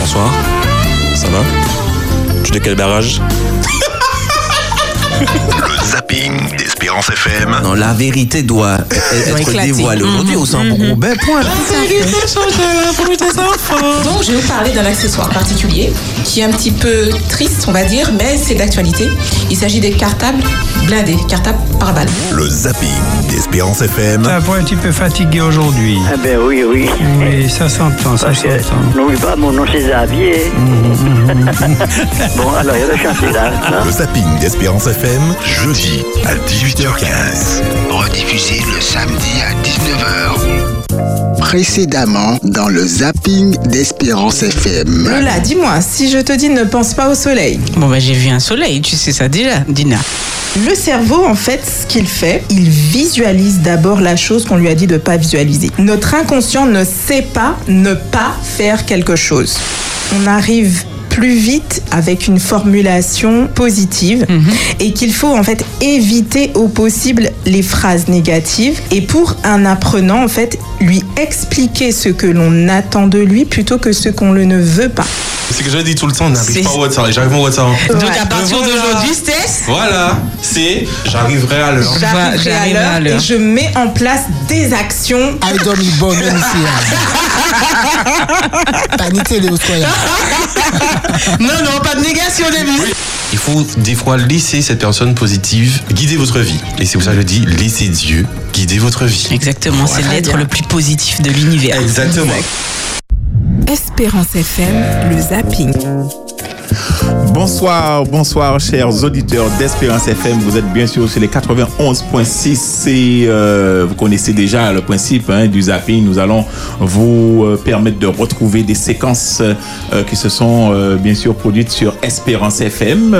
Bonsoir. Ça va? Tu de quel barrage? Le zapping d'Espérance FM. Non, la vérité doit être dévoilée. Aujourd'hui, s'en gros ben point. Donc, je vais vous parler d'un accessoire particulier qui est un petit peu triste, on va dire, mais c'est d'actualité. Il s'agit des cartables blindés, cartables par balle. Le zapping d'Espérance FM. T'as pas un petit peu fatigué aujourd'hui Ah ben oui, oui. Oui, ça s'entend, ça s'entend. n'oublie pas, mon nom c'est Xavier. bon, alors, il y a le chantier là. hein. Le zapping d'Espérance FM, jeudi à 18h15. Rediffusé le samedi à 19h. Précédemment dans le zapping d'Espérance FM. Lola, dis-moi, si je te dis ne pense pas au soleil, Bon, bah, j'ai vu un soleil, tu sais ça déjà, Dina. le cerveau, en fait, ce qu'il fait, il visualise d'abord la chose qu'on lui a dit de ne pas visualiser. Notre inconscient ne sait pas ne pas faire quelque chose. On arrive plus vite avec une formulation positive et qu'il faut en fait éviter au possible les phrases négatives et pour un apprenant en fait lui expliquer ce que l'on attend de lui plutôt que ce qu'on le ne veut pas. C'est que je dis tout le temps, on C'est- n'arrive pas au WhatsApp. J'arrive au WhatsApp. Donc, à partir Voilà. d'aujourd'hui, Stess, Voilà, c'est j'arriverai à l'heure. J'arriverai à l'heure et je mets en place des actions I don't need bon ici. Panité les Australiens. non, non, pas de négation, Davis. Il faut des fois laisser cette personne positive guider votre vie. Et c'est pour ça que je dis laissez Dieu guider votre vie. Exactement, c'est l'être le plus positif de l'univers. Exactement. Espérance FM, le zapping. Bonsoir, bonsoir, chers auditeurs d'Espérance FM. Vous êtes bien sûr sur les 91.6. C'est, euh, vous connaissez déjà le principe hein, du zapping. Nous allons vous euh, permettre de retrouver des séquences euh, qui se sont bien sûr produites sur Espérance FM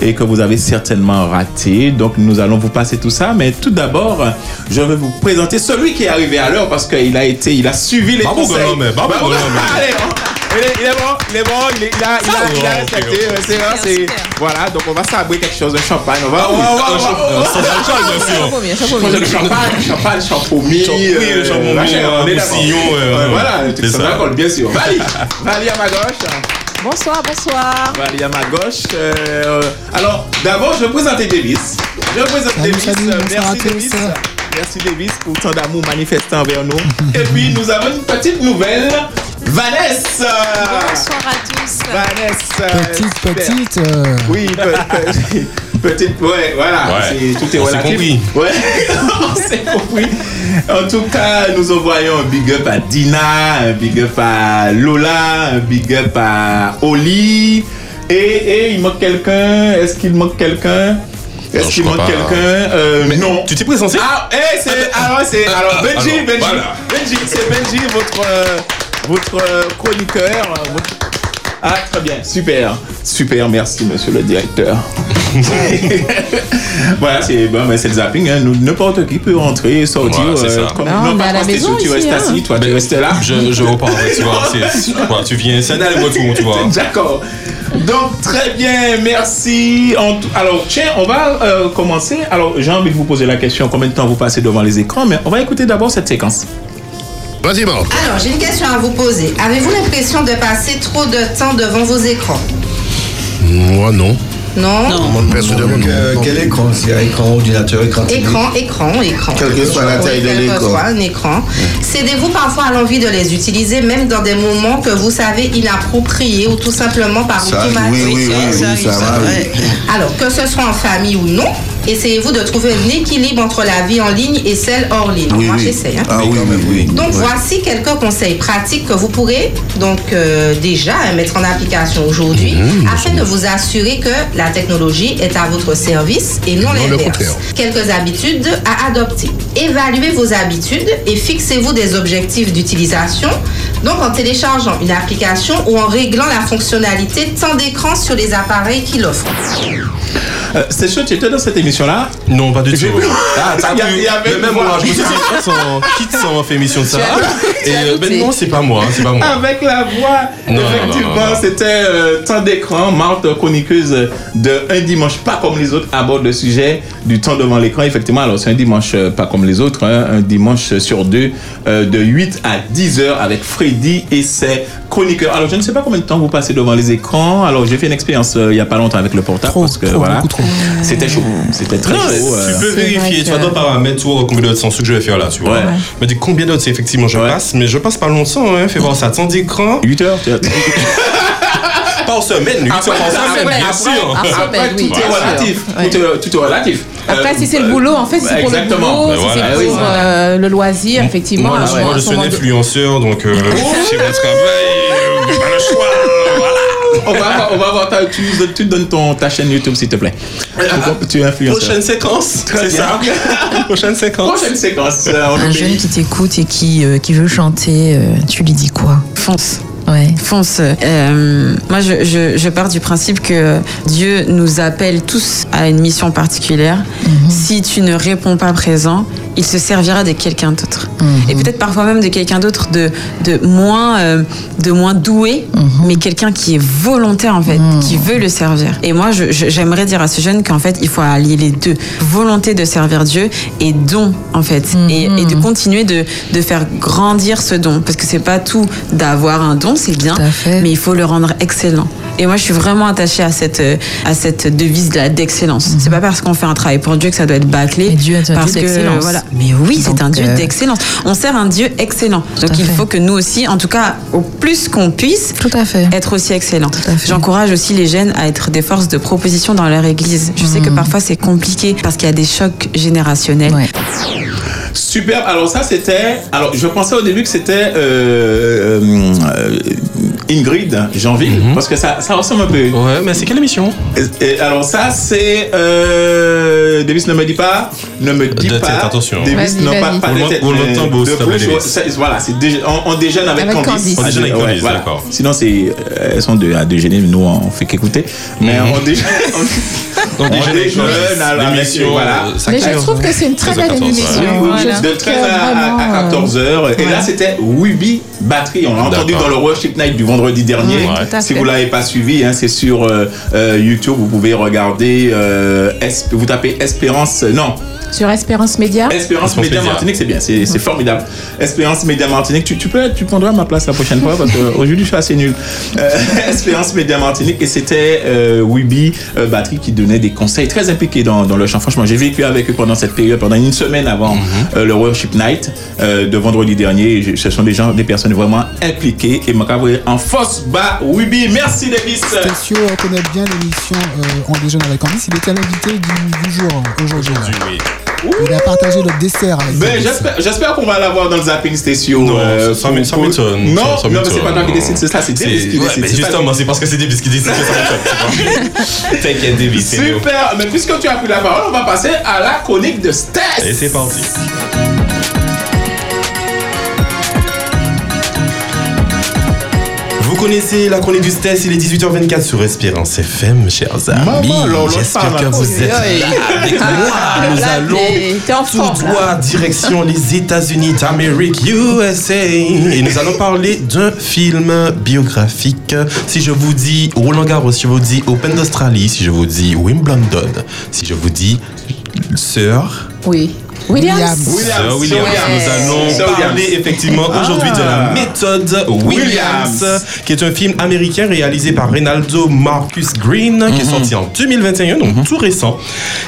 et que vous avez certainement raté. Donc nous allons vous passer tout ça. Mais tout d'abord, je vais vous présenter celui qui est arrivé à l'heure parce qu'il a été, il a suivi les Bravo, conseils. Bravo, Bravo. Il est, il est bon, il est bon, il, est- il a, il a, il a Oh, respecté. C'est vrai, c'est voilà. Donc on va sabrer quelque chose de champagne. On va, va, on va. Champagne, le champagne, champagne, champomis. Champ- oui, le champomis, euh, on est ouais, ouais, Voilà, sans ça. bien sûr. Vali, Vali à ma gauche. Bonsoir, bonsoir. Vali à ma gauche. Euh, alors, d'abord, je vais présenter Davis. Je vais présenter Salut, Davis. Euh, Merci. Davis. Merci Davis pour tant d'amour manifesté envers nous. Et puis, nous avons une petite nouvelle. Vanessa. Bonsoir à tous. Vanessa. Petite, petite. euh, Oui, pe- pe- petite, ouais, voilà, Ouais. c'est- tout est On s'est relatif. compris. Ouais, on s'est compris. En tout cas, nous envoyons un big up à Dina, un big up à Lola, un big up à Oli. Et, et il manque quelqu'un. Est-ce qu'il manque quelqu'un? Est-ce qu'il manque quelqu'un? Euh, Mais Non. Tu t'es présenté? Ah, eh, c'est. Alors, c'est. Ah, Alors, ah, Benji, alors, Benji. voilà. Benji, c'est Benji, votre. euh, votre euh, chroniqueur. euh, votre- Ah, très bien, super. Super, merci, monsieur le directeur. voilà, c'est bon, mais c'est le zapping. Hein. N'importe qui peut rentrer, sortir. Voilà, ça. comme, Non, on est pas à la maison sous, tu restes hein. assis, toi, tu restes là. Je, je repars, tu vois. voilà, tu viens, c'est un aller-retour, tu vois. D'accord. Donc, très bien, merci. Alors, tiens, on va euh, commencer. Alors, j'ai envie de vous poser la question combien de temps vous passez devant les écrans, mais on va écouter d'abord cette séquence. Vas-y, Marc. Alors, j'ai une question à vous poser. Avez-vous l'impression de passer trop de temps devant vos écrans? Moi, non. Non, Moi, personnellement, non. quel écran? C'est écran ordinateur, écran Écran, écran, écran. Quelle que soit la taille de Quel que l'écran. soit un écran. Cédez-vous parfois à l'envie de les utiliser, même dans des moments que vous savez inappropriés ou tout simplement par Ça, automatique? oui, oui, oui, oui, ça va. oui. Alors, que ce soit en famille ou non, essayez-vous de trouver un équilibre entre la vie en ligne et celle hors ligne? Oui, Moi, oui. j'essaie. hein. Ah oui, oui, oui. Donc voici quelques conseils pratiques que vous pourrez donc euh, déjà mettre en application aujourd'hui Mmh, afin de vous assurer que la technologie est à votre service et non l'inverse. Quelques habitudes à adopter. Évaluez vos habitudes et fixez-vous des objectifs d'utilisation. Donc en téléchargeant une application ou en réglant la fonctionnalité temps d'écran sur les appareils qui l'offrent. Euh, c'est chaud, tu étais dans cette émission-là Non, pas du tout. Vu. Ah, t'as avait Mais même moi, je me suis dit, ah, sans, quitte sans fait émission de ça. Et euh, ben non, c'est pas moi, hein, c'est pas moi. Avec la voix, Non, effectivement, c'était euh, temps d'écran. Marthe, chroniqueuse de Un dimanche pas comme les autres, aborde le sujet du temps devant l'écran. Effectivement, alors c'est un dimanche pas comme les autres, hein, un dimanche sur deux, euh, de 8 à 10 heures avec Freddy et ses chroniqueurs. Alors, je ne sais pas combien de temps vous passez devant les écrans. Alors, j'ai fait une expérience euh, il y a pas longtemps avec le portable. parce que, voilà, C'était chaud. C'était très Non, chaud. euh. tu peux vérifier, tu vas dans paramètres, tu vois combien d'heures c'est ce que je vais faire là, tu vois. Ouais. Me dis combien c'est effectivement je passe, mais je passe pas longtemps, hein, fais voir ça, temps d'écran. 8 heures, tu Pas en semaine, 8 heures Après, en semaine, bien sûr. après, tout est relatif. Tout est- relatif. Après, Euh, si c'est le boulot, en fait, si c'est pour le boulot, si c'est pour euh, le loisir, effectivement. Moi, à je, suis un à influenceur, donc euh, c'est mon travail, euh, j'ai pas le choix, voilà. On va avoir, on va avoir ta, tu, tu donnes ton, ta chaîne YouTube, s'il te plaît. Tu es influenceur. Prochaine séquence, c'est ça. Prochaine séquence. Prochaine séquence. euh, Un jeune qui t'écoute et qui, euh, qui veut chanter, euh, tu lui dis quoi? Fonce. Ouais. Fonce. Euh, moi, je, je, je pars du principe que Dieu nous appelle tous à une mission particulière. Si tu ne réponds pas présent, il se servira de quelqu'un d'autre. Et peut-être parfois même de quelqu'un d'autre de, de, moins, euh, de moins doué, mais quelqu'un qui est volontaire en fait, qui veut le servir. Et moi, j'aimerais dire à ce jeune qu'en fait, il faut allier les deux. Volonté de servir Dieu et don en fait. et, et de continuer de, de faire grandir ce don. Parce que c'est pas tout d'avoir un don, c'est bien, mais il faut le rendre excellent. Et moi, je suis vraiment attachée à cette, euh, à cette devise d'excellence. C'est pas parce qu'on fait un travail pour Dieu que ça doit être bâclé. Dieu un parce que, voilà. Mais oui, c'est un Dieu euh, d'excellence. On sert un Dieu excellent. Donc il fait. faut que nous aussi, en tout cas, au plus qu'on puisse, Tout à fait. être aussi excellent. J'encourage aussi les jeunes à être des forces de proposition dans leur église. Je sais que Mhm. parfois c'est compliqué parce qu'il y a des chocs générationnels. Super. Alors ça c'était. Alors je pensais au début que c'était euh, euh, Ingrid Janville parce que ça, ça ressemble un peu. Ouais, mais c'est quelle émission Et- et alors ça c'est. Euh, Davis ne me dit pas. Ne me dit De pas. tête, attention. Davis non pas, pas de tête. mais c'est- Voilà, on, on déjeune avec, Avec Candice. Candice. On déjeune avec Ouais, Candice, voilà. d'accord. Sinon c'est euh, elles sont deux à déjeuner, nous on fait qu'écouter. Mais Mhm. on déjeune. On déjeune avec déjeune Candice. à la- L'émission, voilà. euh, Mais je trouve que c'est une très 13 à belle 14, émission. ouais. Oui, oui, Voilà. de 13 Que à, vraiment, à 14 heures. Et là, c'était Wibi Battery. On l'a entendu dans le Worship Night du vendredi dernier. Ouais. Si vous l'avez pas suivi, hein, c'est sur euh, euh, YouTube. Vous pouvez regarder. euh, vous tapez Espérance. Non, Sur Espérance Média. Espérance Espérance Média Média. Martinique, c'est bien, c'est c'est formidable. Espérance Média Martinique, tu, tu peux, tu prendras ma place la prochaine fois parce qu'aujourd'hui je suis assez nul. Euh, Espérance Média Martinique et c'était euh, Wibi euh, Battery qui donnait des conseils très impliqués dans, dans le chant. Franchement, j'ai vécu avec eux pendant cette période, pendant une semaine avant euh, le Worship Night euh, de vendredi dernier. Je- ce sont des gens, des personnes vraiment impliquées et m'a en force bas Wibi. Merci Davis. Stécio connaît bien l'émission euh, On déjeune avec Candice. Il était l'invité du, du jour euh, aujourd'hui. Il a partagé le dessert avec Ben, j'espère, qu'on va l'avoir dans le zapping station. Non, euh, ça m'étonne. Non, ça- non, mais c'est pas toi qui décide, c'est ça, c'est Davis qui ouais, décide. justement, c'est parce que c'est Davis qui décide que ça T'inquiète, Davis. Super, mais puisque tu as pris la parole, on va passer à la chronique de Stess. Et c'est parti. Connaissez la chronique du Stess, il est 18h24 sur Espérance FM, chers amis. J'espère que ma vous êtes là avec moi. Nous allons tout droit direction les États-Unis d'Amérique, USA. Et nous allons parler d'un film biographique. Si je vous dis Roland Garros, si je vous dis Open d'Australie, si je vous dis Wimbledon, si je vous dis Sir Oui. Williams. Williams. Williams. Nous allons parler effectivement Ah. aujourd'hui de la méthode Williams, Williams. qui est un film américain réalisé par Reynaldo Marcus Green, qui est sorti en 2021, donc tout récent.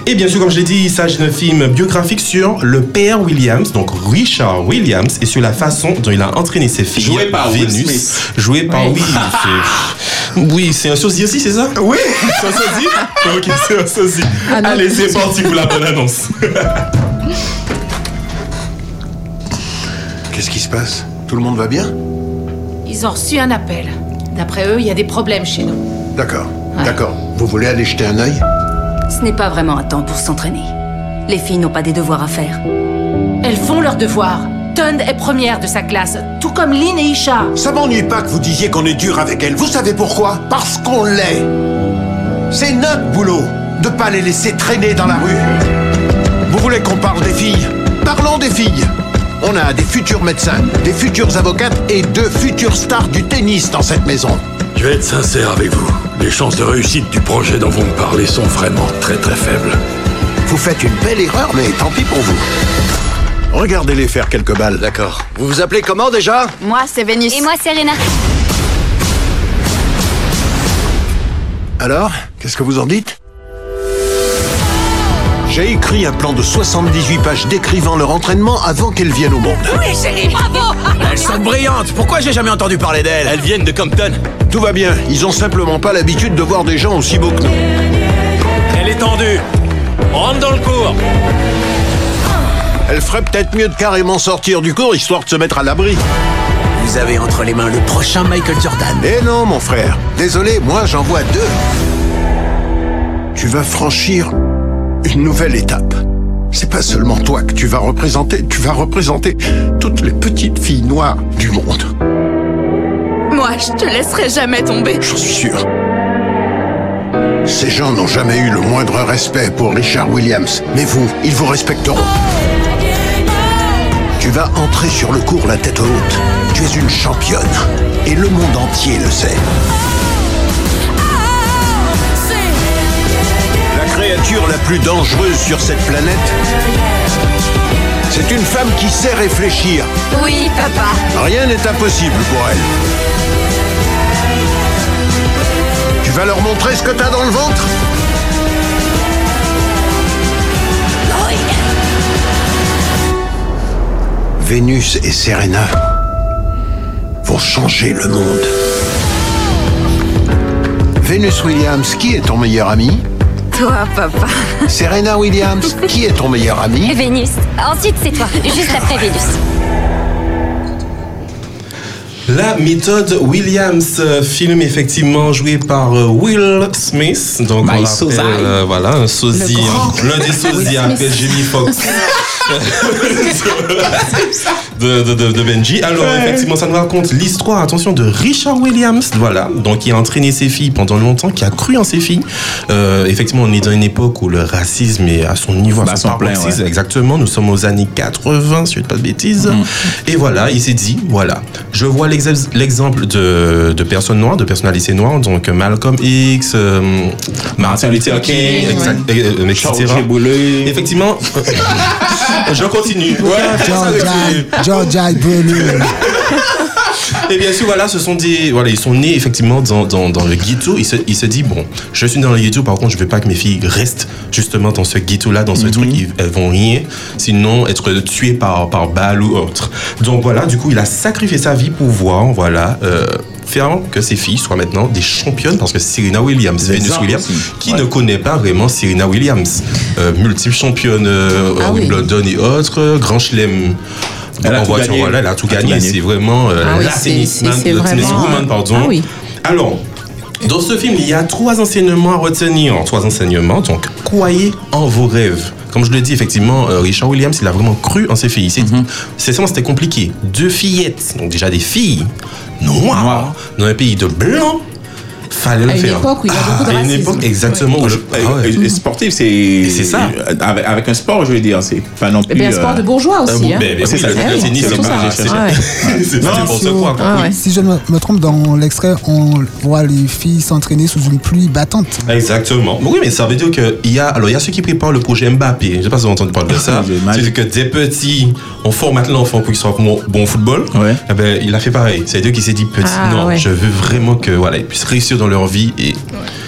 Et bien sûr, comme je l'ai dit, il s'agit d'un film biographique sur le père Williams, donc Richard Williams, et sur la façon dont il a entraîné ses filles. Joué par Will Vénus. Smith. Joué par, oui, c'est- oui, c'est un sosie aussi, c'est ça? Oui. C'est un sosie? Ok, c'est un sosie. Ah. Allez, c'est parti pour la bonne annonce. Qu'est-ce qui se passe? Tout le monde va bien? Ils ont reçu un appel. D'après eux, il y a des problèmes chez nous. D'accord, Ouais. d'accord. Vous voulez aller jeter un œil? Ce n'est pas vraiment un temps pour s'entraîner. Les filles n'ont pas des devoirs à faire. Elles font leurs devoirs. Tund est première de sa classe, tout comme Lynn et Isha. Ça m'ennuie pas que vous disiez qu'on est dur avec elle. Vous savez pourquoi? Parce qu'on l'est. C'est notre boulot. de pas les laisser traîner dans la rue. Vous voulez qu'on parle des filles Parlons des filles. On a des futurs médecins, des futures avocates et deux futures stars du tennis dans cette maison. Je vais être sincère avec vous. Les chances de réussite du projet dont vous me parlez sont vraiment très très faibles. Vous faites une belle erreur, mais tant pis pour vous. Regardez-les faire quelques balles. D'accord. Vous vous appelez comment déjà Moi, c'est Vénus. Et moi, c'est Rena. Alors, qu'est-ce que vous en dites J'ai écrit un plan de 78 pages décrivant leur entraînement avant qu'elles viennent au monde. Oui, chérie, bravo Elles sont brillantes. Pourquoi j'ai jamais entendu parler d'elles Elles viennent de Compton. Tout va bien, ils ont simplement pas l'habitude de voir des gens aussi beaux que nous. Elle est tendue. Rentre dans le cours. Elle ferait peut-être mieux de carrément sortir du cours histoire de se mettre à l'abri. Vous avez entre les mains le prochain Michael Jordan. Eh non, mon frère. Désolé, moi j'en vois deux. Tu vas franchir une nouvelle étape. C'est pas seulement toi que tu vas représenter, tu vas représenter toutes les petites filles noires du monde. Moi, je te laisserai jamais tomber. J'en suis sûr. Ces gens n'ont jamais eu le moindre respect pour Richard Williams, mais vous, ils vous respecteront. Tu vas entrer sur le cours la tête haute. Tu es une championne. Et le monde entier le sait. Créature la plus dangereuse sur cette planète, c'est une femme qui sait réfléchir. Oui, papa. Rien n'est impossible pour elle. Tu vas leur montrer ce que t'as dans le ventre? Vénus et Serena vont changer le monde. Vénus Williams, qui est ton meilleur ami? Toi, papa. Serena Williams, qui est ton meilleur ami Vénus. Ensuite, c'est toi. Juste après Vénus. La méthode Williams, euh, film effectivement joué par euh, Will Smith. Donc My on l'appelle, sosie. euh, voilà, un sosie, l'un des sosies appelle Jamie Foxx. de, de, de, de Benji. Alors, effectivement, ça nous raconte l'histoire, attention, de Richard Williams, voilà, donc qui a entraîné ses filles pendant longtemps, qui a cru en ses filles. Euh, effectivement, on est dans une époque où le racisme est à son niveau, à Bah, son plein, ouais. exactement. Nous sommes aux années 80, si je ne dis pas de bêtises. Et voilà, il s'est dit, voilà, je vois l'exem- l'exemple de, de personnes noires, de personnalités noires, donc Malcolm X, euh, Martin Luther King, exact- euh, euh, etc. Boulay. Effectivement, je continue. Georgia, Georgia. Et bien sûr, voilà, ce sont des. Voilà, ils sont nés effectivement dans, dans, dans le ghetto. Il se, il se dit, bon, je suis dans le ghetto, par contre, je veux pas que mes filles restent justement dans ce ghetto-là, dans ce truc, ils- elles vont rien, sinon être tuées par, par balle ou autre. Donc voilà, du coup, il a sacrifié sa vie pour voir, voilà, euh, faire que ses filles soient maintenant des championnes, parce que Serena Williams, Venus Williams, aussi. qui ne connaît pas vraiment Serena Williams, euh, multiple championne euh, Ah oui. Wimbledon et autres, Grand Chelem. Elle a en tout voiture, gagné. voilà, elle a tout gagné. gagné. C'est vraiment euh, Ah oui, la tenniswoman, pardon. ah oui. Alors, dans ce film, il y a trois enseignements à retenir. Trois enseignements. Donc, croyez en vos rêves. Comme je le dis, effectivement, euh, Richard Williams, il a vraiment cru en ses filles. C'est Mhm. c'est ça, c'était compliqué. Deux fillettes, donc déjà des filles noires, dans un pays de blancs. Fallait le À une faire. époque où il y a beaucoup de À une racisme. époque, exactement. où le- ah ouais. Et- et sportif, c'est. c'est ça. Avec, avec un sport, je veux dire, c'est pas non Eh plus. bien, un sport euh, de bourgeois aussi. hein. ben, ben C'est oui, ça, le- tennis, c'est pas c'est- Ah ouais. quoi. Oui. Si je ne me trompe, dans l'extrait, on voit les filles s'entraîner sous une pluie battante. Exactement. Oui, mais ça veut dire qu'il y a, alors il y a ceux qui préparent le projet Mbappé. Je ne sais pas si vous parler de ça. J'ai mal. C'est que des petits, on formate l'enfant pour qu'il soit bon, bon au football. Eh ben, il a fait pareil. C'est eux qui s'est dit petit, Ah, non, ouais. je veux vraiment que voilà, ils puissent réussir dans leur vie et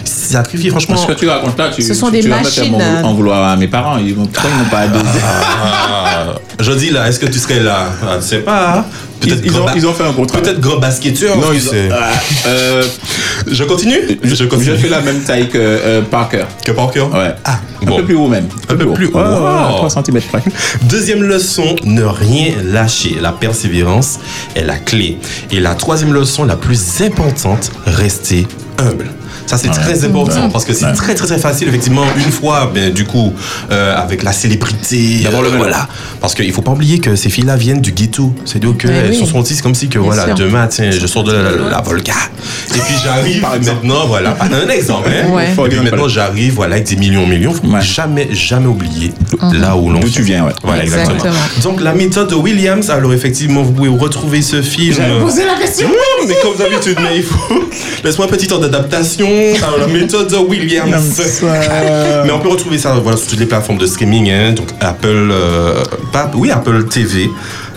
sacrifier franchement. Ce que tu racontes là, tu, Ce sont tu- des tu vas machines, mon- euh. en vouloir à mes parents. Ils vont, pourquoi ils n'ont pas adosé Ah, je dis là, est-ce que tu serais là? Ah, Je sais pas. Peut-être Ils- ils ont- ils ont fait un contrat. Peut-être gros basketteur. Non, ils ont-. Ah, euh, Je continue? Je continue. Je fais la même taille que euh, Parker. Que Parker Ouais. Ah, Un peu plus haut même. Un peu plus haut. Ouais, Wow. 3 cm près. Deuxième leçon, ne rien lâcher. La persévérance est la clé. Et la troisième leçon, la plus importante, rester humble. Ça, c'est très important parce que c'est très, très, très facile, effectivement, une fois, ben, du coup, euh, avec la célébrité. D'avoir le euh. Voilà. Parce qu'il faut pas oublier que ces filles-là viennent du ghetto. C'est-à-dire qu'elles oui. sont senties comme si que, Bien voilà, sûr. demain, tiens, je sors de la, la, la Volga. Et puis j'arrive maintenant, voilà, un exemple. Hein, Ouais. Et puis maintenant j'arrive, voilà, avec des millions, millions. Faut jamais, jamais oublier là où l'on D'où tu viens, ouais. Voilà, exactement. Exactement. Donc la méthode de Williams. Alors effectivement, vous pouvez retrouver ce film. J'avais posé la question. Oui, mais comme d'habitude, mais il faut. Laisse-moi un petit temps d'adaptation. La méthode de Williams. mais on peut retrouver ça voilà, sur toutes les plateformes de streaming, hein, donc Apple, euh, pas, oui Apple TV,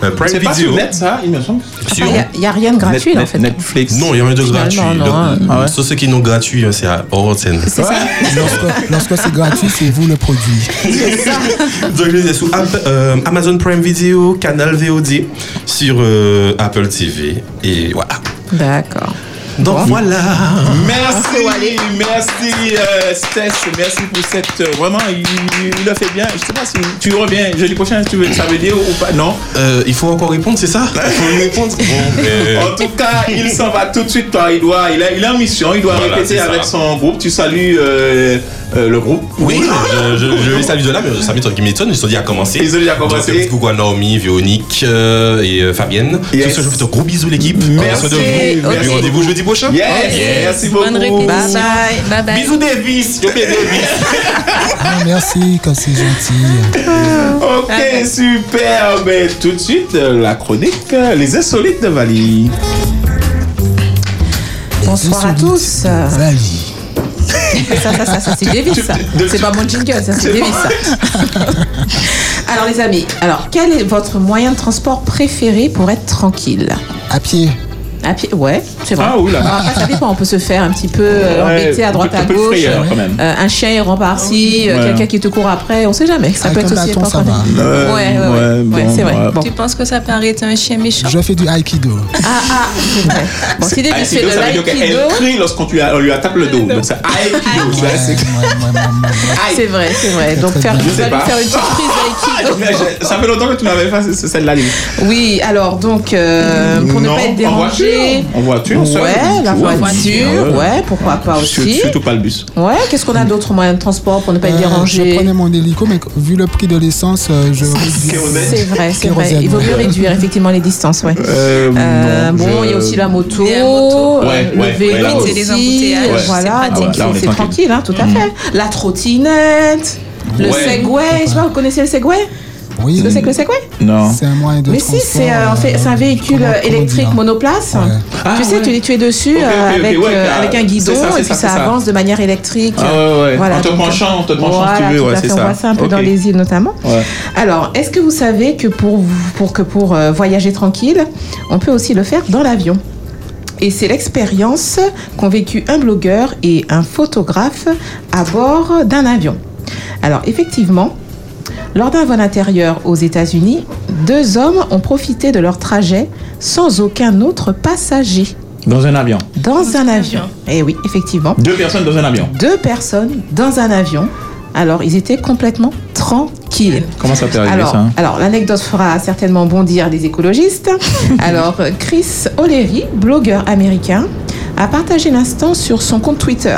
euh, Prime C'est pas Video. sur net, ça, il me semble. Sur- Il n'y a, rien de gratuit, Net- en fait. Netflix. Non, il y a rien de gratuit. Donc, hein. Sur ceux qui n'ont gratuit, hein, c'est à Oroten. C'est ça. Lorsque, lorsque c'est gratuit, c'est vous le produit. Donc, je les ai sous App- euh, Amazon Prime Video, Canal VOD, sur euh, Apple TV. Et voilà. D'accord. Donc voilà. Merci, merci euh, Stess, merci pour cette. euh, vraiment, il, il le fait bien. Je sais pas si tu reviens jeudi prochain, tu veux, ça veut dire ou pas Non? Euh, Il faut encore répondre, c'est ça? Il faut lui répondre. Bon, mais- En tout cas, il s'en va tout de suite. Toi. Il doit, il a, il a une mission. Il doit Voilà, répéter ça. avec son groupe. Tu salues euh, euh, le groupe. Oui, je, je, je les salue de là, mais ça m'étonne qui m'étonne. Ils ont déjà commencé. Ils ont déjà commencé. Donc, coucou à Naomi, Véronique euh, et euh, Fabienne. Yes. Sur ce, je vous fais un gros bisou, l'équipe. Merci. Ok. rendez-vous jeudi prochain. Yes. Merci beaucoup. Bonne répétition. Bye bye. Bye bye. Bisous, Davis. Je fais Davis. Ah, merci, comme c'est gentil. Ok, super. Ben, tout de suite, euh, la chronique euh, Les insolites de Vali. Bonsoir à tous. Vali. Ça, ça, ça, ça, c'est Davis, ça. C'est pas mon jingle, ça, c'est Davis, ça. Alors, les amis, alors, quel est votre moyen de transport préféré pour être tranquille? À pied. À pied, ouais, c'est vrai. Ah, oula. Alors, après, ça dépend, on peut se faire un petit peu euh, Ouais, embêter à droite un à peu gauche. frayeur, quand même. Euh, un chien errant par-ci, euh, Ouais. quelqu'un qui te court après, on sait jamais. Ça Avec peut être un aussi bâton, ça important. va. Ouais, ouais, ouais, ouais, ouais, bon, c'est vrai. ouais. Bon. Tu penses que ça paraît être un chien méchant? Je fais du aikido. Ah, ah, c'est vrai. Bon, si Davis fait Aikido, de ça veut dire qu'elle crie lorsqu'on lui, on lui attaque le dos. Donc c'est Aikido. ça, c'est- c'est vrai, c'est vrai. Donc, faire, Je sais tu vas lui pas. faire une petite prise d'aïkido. Je- Ça fait longtemps que tu m'avais fait ce- celle-là. Lily. Oui, alors donc euh, pour ne Non, pas être en dérangé. Voiture. En voiture. Ouais, la voiture, ouais. pourquoi pas aussi. Surtout pas le bus. Ouais, qu'est-ce qu'on a d'autres moyens de transport pour ne pas être Euh, dérangé je prenais mon hélico, mais vu le prix de l'essence, euh, je réduis. C'est vrai, c'est vrai. Il vaut mieux réduire effectivement les distances, ouais. Euh, bon, il y a aussi la moto, le vélo aussi, voilà, Ah on c'est est c'est tranquille. hein, tout à fait. La trottinette, le. Segway, je sais pas, vous connaissez le Segway? Oui, Ce que c'est que le Segway Non. c'est un moyen de Mais si, c'est euh, en fait, c'est un euh, véhicule comment- euh, comment électrique dire monoplace. Ah, tu sais, ouais. tu, tu es dessus euh, avec, ouais, euh, ah, avec un guidon c'est ça, c'est et ça, puis ça, c'est ça. avance de manière électrique. Ah ouais, ouais. En te penchant, en te penchant, voilà, si tu veux, ouais, c'est fait, On ça. voit ça un peu dans les îles notamment. Ouais. Alors, est-ce que vous savez que pour, pour, que pour euh, voyager tranquille, on peut aussi le faire dans l'avion? Et c'est l'expérience qu'ont vécu un blogueur et un photographe à bord d'un avion. Alors effectivement, lors d'un vol intérieur aux États-Unis, deux hommes ont profité de leur trajet sans aucun autre passager Dans un avion. dans un avion. Et oui, effectivement. Deux personnes dans un avion. Deux personnes dans un avion. Alors, ils étaient complètement tranquilles. Comment ça t'est arrivé Alors, ça hein alors l'anecdote fera certainement bondir les écologistes. alors, Chris O'Leary, blogueur américain, a partagé l'instant sur son compte Twitter.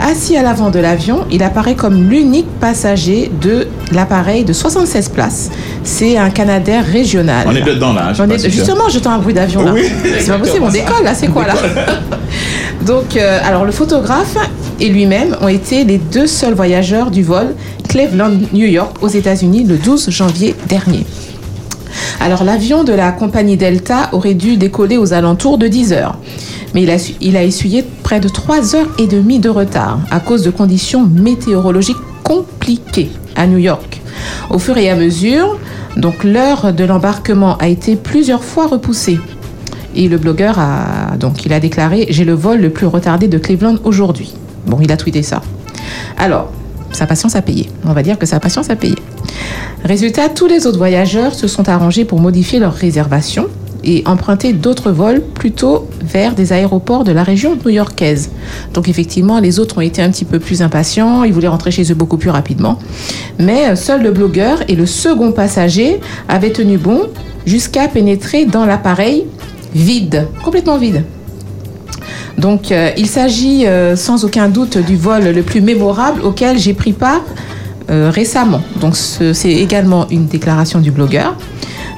Assis à l'avant de l'avion, il apparaît comme l'unique passager de l'appareil de 76 places. C'est un Canadair régional. On est dedans là. je si tu- justement, j'entends un bruit d'avion là. Oui. C'est pas possible, on décolle là, c'est quoi là? Donc, euh, alors le photographe et lui-même ont été les deux seuls voyageurs du vol Cleveland-New York aux États-Unis le 12 janvier dernier. Alors l'avion de la compagnie Delta aurait dû décoller aux alentours de 10 heures. Mais il a, essuyé près de 3 heures et demie de retard à cause de conditions météorologiques compliquées à New York. Au fur et à mesure, donc l'heure de l'embarquement a été plusieurs fois repoussée. Et le blogueur a donc il a déclaré j'ai le vol le plus retardé de Cleveland aujourd'hui. Bon, il a tweeté ça. Alors, sa patience a payé. On va dire que sa patience a payé. Résultat, tous les autres voyageurs se sont arrangés pour modifier leur réservation et emprunter d'autres vols plutôt vers des aéroports de la région new-yorkaise. Donc effectivement, les autres ont été un petit peu plus impatients, ils voulaient rentrer chez eux beaucoup plus rapidement. Mais euh, seul le blogueur et le second passager avaient tenu bon jusqu'à pénétrer dans l'appareil vide, complètement vide. Donc euh, il s'agit euh, sans aucun doute du vol le plus mémorable auquel j'ai pris part récemment. Donc ce- c'est également une déclaration du blogueur.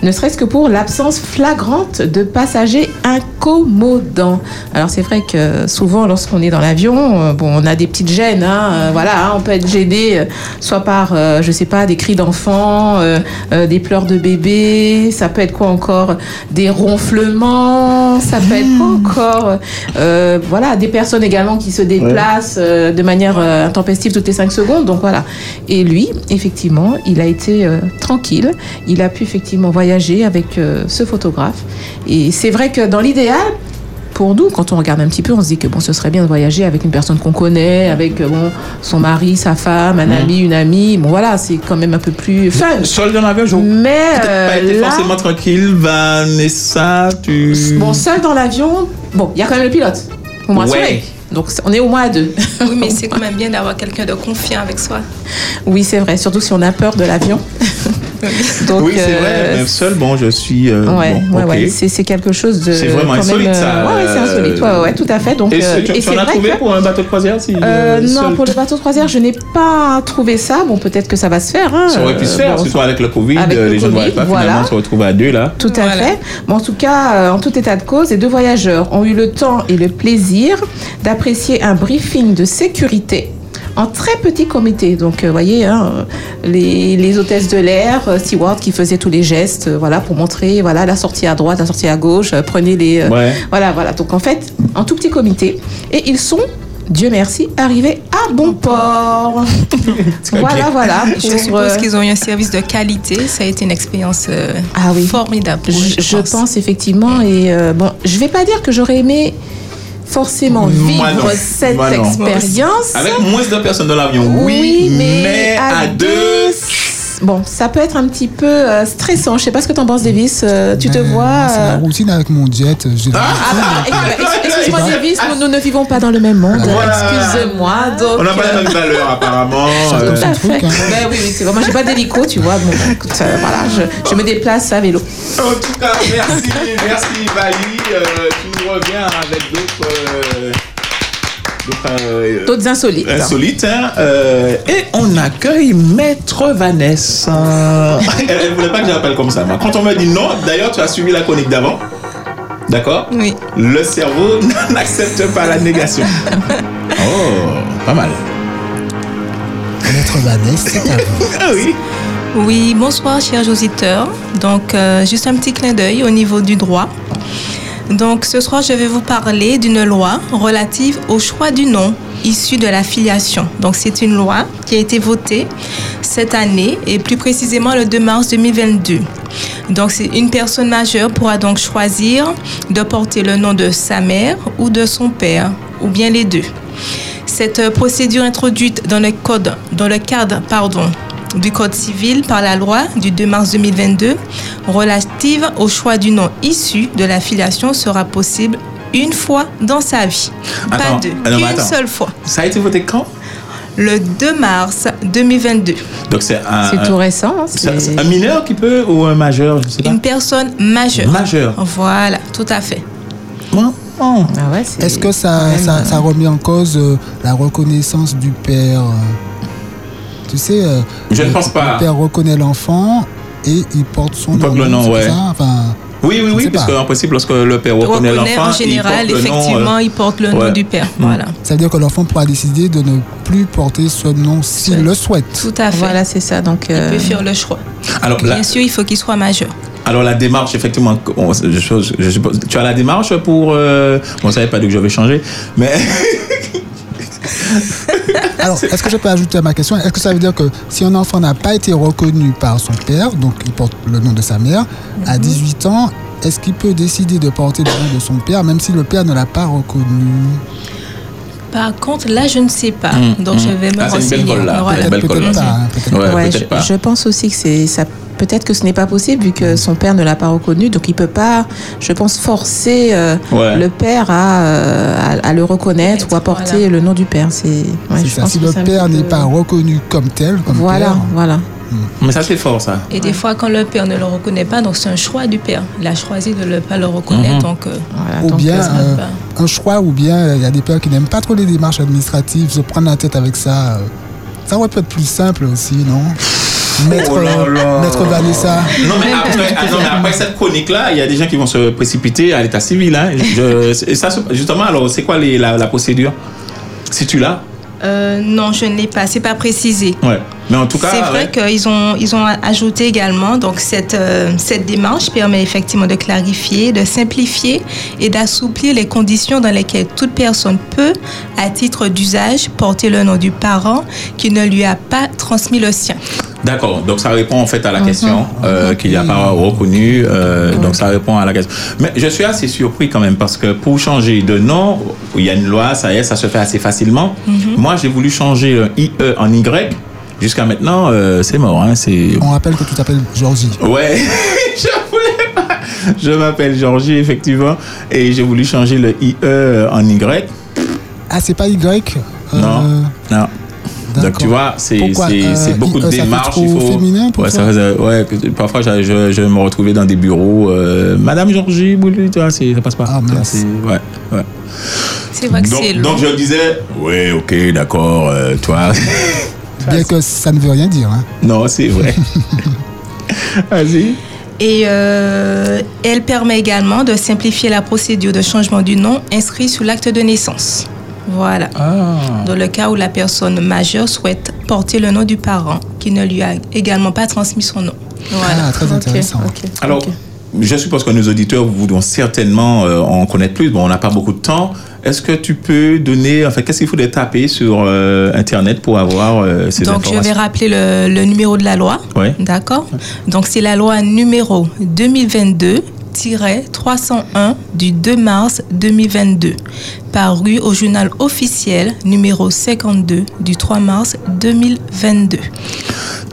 Ne serait-ce que pour l'absence flagrante de passagers incommodants. Alors c'est vrai que souvent lorsqu'on est dans l'avion, euh, bon, on a des petites gênes, hein, euh, voilà, hein, on peut être gêné euh, soit par, euh, je sais pas, des cris d'enfants, euh, euh, des pleurs de bébé, ça peut être quoi encore, des ronflements, ça peut être quoi encore, euh, voilà, des personnes également qui se déplacent de manière intempestive toutes les 5 secondes, donc voilà. Et lui, effectivement, il a été tranquille, il a pu effectivement voyager avec euh, ce photographe. Et c'est vrai que dans l'idéal, pour nous, quand on regarde un petit peu, on se dit que bon, ce serait bien de voyager avec une personne qu'on connaît, avec euh, bon, son mari, sa femme, un ami, une amie. Bon, voilà, c'est quand même un peu plus fun. Seul dans l'avion, je Mais euh, pas été là- forcément tranquille, Vanessa, tu. Bon, seul dans l'avion, bon, il y a quand même le pilote. Vous me Ouais. Donc, on est au moins à deux. Oui, mais c'est quand même bien d'avoir quelqu'un de confiant avec soi. Oui, c'est vrai, surtout si on a peur de l'avion. Donc, oui, c'est euh, vrai, même seul, bon, je suis. euh, Ouais, bon, ouais, ouais. C'est, c'est quelque chose de. C'est vraiment quand insolite, même, euh, ça, Ouais, ouais, c'est insolite. Ouais, ouais, tout à fait. Donc, Et euh, tu, et tu en as trouvé que- pour un bateau de croisière si, Euh, euh, non, seul? pour le bateau de croisière, je n'ai pas trouvé ça. Bon, peut-être que ça va se faire. hein. Ça aurait pu se faire, bon, surtout avec le Covid, avec le les gens n'auraient Covid, pas voilà. finalement se retrouver à deux là. Tout à fait. Bon, en tout cas, en tout état de cause, les deux voyageurs ont eu le temps et le plaisir d'apprécier un briefing de sécurité en très petit comité. Donc, vous voyez, hein, euh, les, les hôtesses de l'air, euh, stewards qui faisaient tous les gestes, euh, voilà, pour montrer, voilà, la sortie à droite, la sortie à gauche, euh, prenez les, euh, Ouais. voilà, voilà. Donc, en fait, en tout petit comité, et ils sont Dieu merci, arrivés à bon port. voilà, voilà. Je pour, suppose euh, qu'ils ont eu un service de qualité. Ça a été une expérience euh, formidable. Je, je pense. effectivement et euh, bon, je vais pas dire que j'aurais aimé forcément Moi, vivre non. cette Moi, non. expérience. Avec moins de personnes dans l'avion, oui, mais, à, deux. Bon, ça peut être un petit peu euh, stressant. Je sais pas ce que t'en penses, Davis. Euh, tu te vois C'est euh, la routine avec mon jet. j'ai Ah, bah, ex- Excuse-moi, Davis, nous, nous ne vivons pas dans le même monde. Excuse-moi. Donc, On n'a pas euh, la même valeur apparemment. tout euh, à fait. Ben oui, oui, c'est vrai. Moi, j'ai pas d'hélico, tu vois. Bon, écoute, euh, voilà, je, je me déplace à vélo. En tout cas, merci, merci Vali. Euh, tu nous reviens avec d'autres. euh, d'autres, euh, insolites. insolites, hein. Euh, et on accueille Maître Vanessa. Elle ne voulait pas que j'appelle comme ça. Quand on me dit non, d'ailleurs, tu as suivi la chronique d'avant. D'accord Oui. Le cerveau n'accepte pas la négation. Oh, pas mal. Maître Vanessa, c'est à vous. Ah oui. Oui, bonsoir chers auditeurs. Donc, euh, juste un petit clin d'œil au niveau du droit. Donc, ce soir, je vais vous parler d'une loi relative au choix du nom issu de la filiation. Donc, c'est une loi qui a été votée cette année et plus précisément le 2 mars 2022. Donc, c'est une personne majeure pourra donc choisir de porter le nom de sa mère ou de son père, ou bien les deux. Cette euh, procédure introduite dans le code, dans le cadre, pardon, du Code civil par la loi du 2 mars 2022 relative au choix du nom issu de la filiation sera possible une fois dans sa vie. Attends, Pas deux, une seule fois. Ça a été voté quand? Le 2 mars 2022. Donc c'est un. C'est tout récent, hein, c'est- un mineur qui peut ou un majeur, je sais pas? Une personne majeure. Majeure. Voilà, tout à fait. Ah Est-ce que ça, ça, ça remet en cause euh, la reconnaissance du père euh, Tu sais, euh, Je ne le- pense pas. Le père reconnaît l'enfant et il porte son Il porte nom. le nom, ouais. ça? Enfin, Oui, oui, oui, parce qu'en principe, lorsque le père reconnaît Reconnaît l'enfant, en général, il porte le nom, effectivement, euh, il porte le nom ouais. du père. Mm. Voilà. ça veut dire que l'enfant pourra décider de ne plus porter ce nom s'il le souhaite. Tout à fait. Voilà, c'est ça. Donc, Il euh, peut faire le choix. Alors, Bien la, sûr, il faut qu'il soit majeur. alors la démarche, effectivement, on- je, je- je suppose- tu as la démarche pour... Euh, bon, ça ne veut pas dire que je vais changer, mais... Alors, est-ce que je peux ajouter à ma question? Est-ce que ça veut dire que si un enfant n'a pas été reconnu par son père, donc il porte le nom de sa mère, à 18 ans, est-ce qu'il peut décider de porter le nom de son père, même si le père ne l'a pas reconnu? Par contre, là, je ne sais pas. Mm, Donc, mm. je vais me Ah, c'est une renseigner. belle colle, là. Voilà. Une belle colle, là. pas, hein, peut-être Ouais, Ouais, peut-être je, pas. je pense aussi que c'est ça. Peut-être que ce n'est pas possible vu que son père ne l'a pas reconnu, donc il peut pas, je pense, forcer euh, Ouais. le père à, euh, à, à le reconnaître ou à porter le nom du père. C'est ouais, ça. Si le père n'est pas reconnu comme tel, comme Voilà, père, voilà. Mais ça, c'est fort, ça. Et des fois, quand le père ne le reconnaît pas, donc c'est un choix du père. Il a choisi de ne pas le reconnaître. Mhm. Donc, euh, ou donc, bien euh, un choix, ou bien euh, il y a des pères qui n'aiment pas trop les démarches administratives, se prendre la tête avec ça. euh, Ça aurait pu être plus simple aussi, non? Maître, Oh là là. Maître Vanessa. Non mais, après, ah non, mais après cette chronique-là, il y a des gens qui vont se précipiter à l'état civil. Hein. Je- et ça, justement, alors, c'est quoi les- la, la procédure? Si tu l'as? Euh, non, je ne l'ai pas. C'est pas précisé. Ouais. Mais en tout cas, C'est vrai ouais. qu'ils ont, ils ont ajouté également, donc cette, euh, cette démarche permet effectivement de clarifier, de simplifier et d'assouplir les conditions dans lesquelles toute personne peut, à titre d'usage, porter le nom du parent qui ne lui a pas transmis le sien. D'accord, donc ça répond en fait à la Mhm. question euh, qu'il n'y a pas reconnu. euh, Donc ça répond à la question. Mais je suis assez surpris quand même parce que pour changer de nom, il y a une loi, ça y est, ça se fait assez facilement. Mhm. Moi, j'ai voulu changer le IE en Y. Jusqu'à maintenant, euh, c'est mort. Hein, c'est On rappelle que tu t'appelles Georgie. Ouais, je voulais pas. Je m'appelle Georgie, effectivement, et j'ai voulu changer le IE en Y. Ah, c'est pas Y euh, Non, non. Donc tu vois, c'est Euh, c'est beaucoup IE, de démarches. il faut... féminin pour ouais, ça ouais, parfois je, je, je me retrouvais dans des bureaux. euh, Madame Georgie, Boulou, tu vois, ça passe pas. Vois, c'est- ouais, ouais. C'est vrai que donc, c'est long. donc je disais, oui, ok, d'accord, euh, toi. Bien que ça ne veut rien dire. hein. non, c'est vrai. Vas-y. Et euh, elle permet également de simplifier la procédure de changement du nom inscrit sur l'acte de naissance. Voilà. Dans le cas où la personne majeure souhaite porter le nom du parent qui ne lui a également pas transmis son nom. Voilà. Ah, très intéressant. Alors, je suppose que nos auditeurs voudront certainement euh, en connaître plus. Bon, on n'a pas beaucoup de temps. Est-ce que tu peux donner, enfin, qu'est-ce qu'il faudrait taper sur euh, Internet pour avoir euh, ces Donc, je informations? vais rappeler le, le numéro de la loi. Ouais. D'accord Donc, c'est la loi numéro 2022-301 du 2 mars 2022, parue au journal officiel numéro 52 du 3 mars 2022.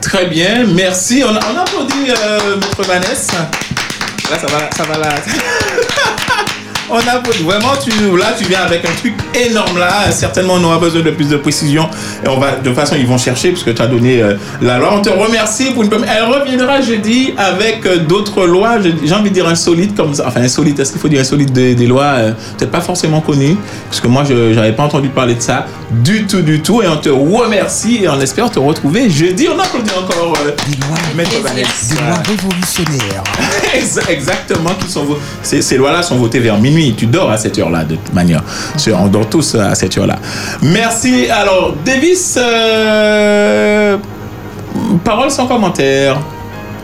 Très bien, merci. On, on applaudit Maître Vanessa. Là, ça va, ça va là. On applaudit. Vraiment, tu, là, tu viens avec un truc énorme là. Certainement, on aura besoin de plus de précision. Et on va, de toute façon, ils vont chercher parce que tu as donné euh, la loi. On te remercie pour une première. Elle reviendra jeudi avec euh, d'autres lois. J'ai envie de dire insolites comme ça. Enfin, insolites, est-ce qu'il faut dire insolites des, des lois euh, peut-être pas forcément connues Parce que moi, je n'avais pas entendu parler de ça du tout, du tout. Et on te remercie et on espère te retrouver jeudi. On applaudit encore euh, Maître Vanessa. Des lois révolutionnaires. Exa- Exactement, qui sont ces, ces lois-là sont votées vers minuit. Tu dors à cette heure-là, de toute manière. Qu'on dort tous à cette heure-là. Merci. Alors, Davis, euh, parole sans commentaire.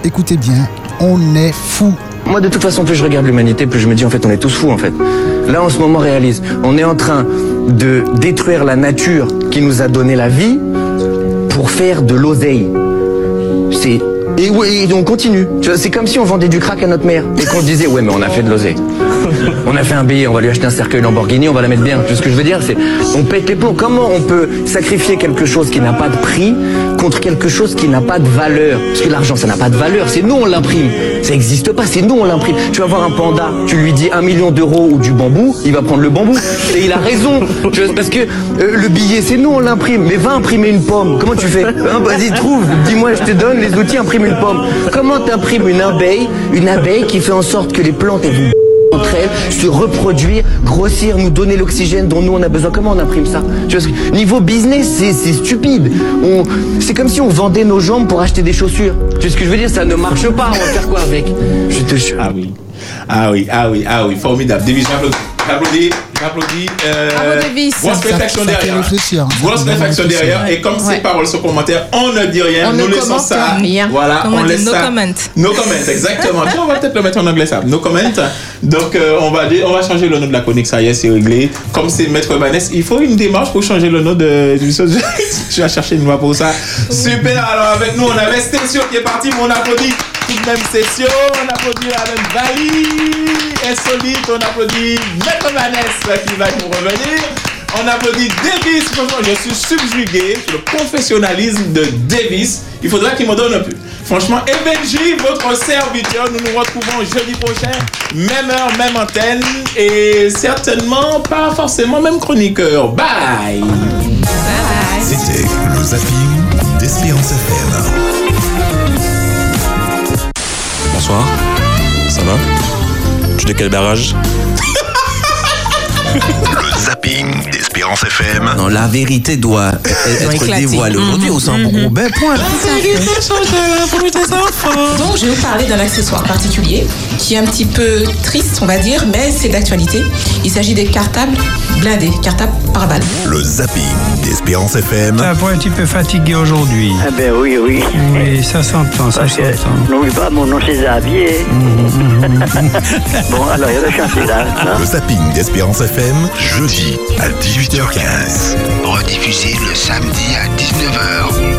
Écoutez bien, on est fou. Moi, de toute façon, plus je regarde l'humanité, plus je me dis, en fait, on est tous fous, en fait. Là, en ce moment, réalise, on est en train de détruire la nature qui nous a donné la vie pour faire de l'oseille. C'est... Et, ouais, et on continue. C'est comme si on vendait du crack à notre mère et qu'on disait, ouais, mais on a fait de l'oseille. On a fait un billet, on va lui acheter un cercueil Lamborghini, on va la mettre bien. Ce que je veux dire? C'est, on pète les plombs. Comment on peut sacrifier quelque chose qui n'a pas de prix contre quelque chose qui n'a pas de valeur? Parce que l'argent, ça n'a pas de valeur. C'est nous, on l'imprime. Ça n'existe pas. C'est nous, on l'imprime. Tu vas voir un panda, tu lui dis un million d'euros ou du bambou, il va prendre le bambou. Et il a raison. Parce que euh, le billet, c'est nous, on l'imprime. Mais va imprimer une pomme. Comment tu fais? Hein, Vas-y, trouve. Dis-moi, je te donne les outils, imprime une pomme. Comment t'imprimes une abeille Une abeille qui fait en sorte que les plantes, vont entre elles, se reproduire, grossir, nous donner l'oxygène dont nous on a besoin. Comment on imprime ça? Tu vois, ce que- Niveau business, c'est c'est stupide. On- C'est comme si on vendait nos jambes pour acheter des chaussures. Tu vois ce que je veux dire? Ça ne marche pas. On va faire quoi avec? Je te jure. Ah oui. Ah oui, ah oui, ah oui, formidable. Davis, j'applaudis. J'applaudis. Euh. Grosse réflexion derrière. hein. Grosse réflexion derrière. Et comme ces paroles sont commentaires, on ne dit rien. On nous laissons ça. rien. Voilà, on on dit, laisse no ça. comment. No comment, exactement. On va peut-être le mettre en anglais ça. No comment. Donc, euh, on, va, dire- on va changer le nom de la chronique. Ça y est, c'est réglé. Comme c'est Maître Vanessa, il faut une démarche pour changer le nom de. Je vais chercher une loi pour ça. Super. Alors, avec nous, on avait Station qui est parti, mais on applaudit toute même session. On applaudit la même Bali. Insolite. On applaudit Maître Vanessa qui va nous revenir. On applaudit Davis. Franchement, je suis subjugué sur le professionnalisme de Davis. Il faudra qu'il me donne un peu. Franchement, et Benji, votre serviteur, nous nous retrouvons jeudi prochain, même heure, même antenne, et certainement pas forcément même chroniqueur. Bye C'était le zapping d'Espérance FM. Bonsoir, ça va? Tu de quel barrage? zapping d'Espérance FM. Non, la vérité doit être éclater. dévoilée. Aujourd'hui, on s'en beaucoup ben point. Donc, je vais vous parler d'un accessoire particulier qui est un petit peu triste, on va dire, mais c'est d'actualité. Il s'agit des cartables blindés, cartables par balle. Le zapping d'Espérance FM. Un peu un petit peu fatigué aujourd'hui. Ah ben oui, oui. Oui, ça s'entend, ça s'entend. n'oublie pas, mon nom c'est Xavier. bon, alors, il y a le chantier là. non Le zapping d'Espérance FM, jeudi à 18h15. Rediffusé le samedi à 19h.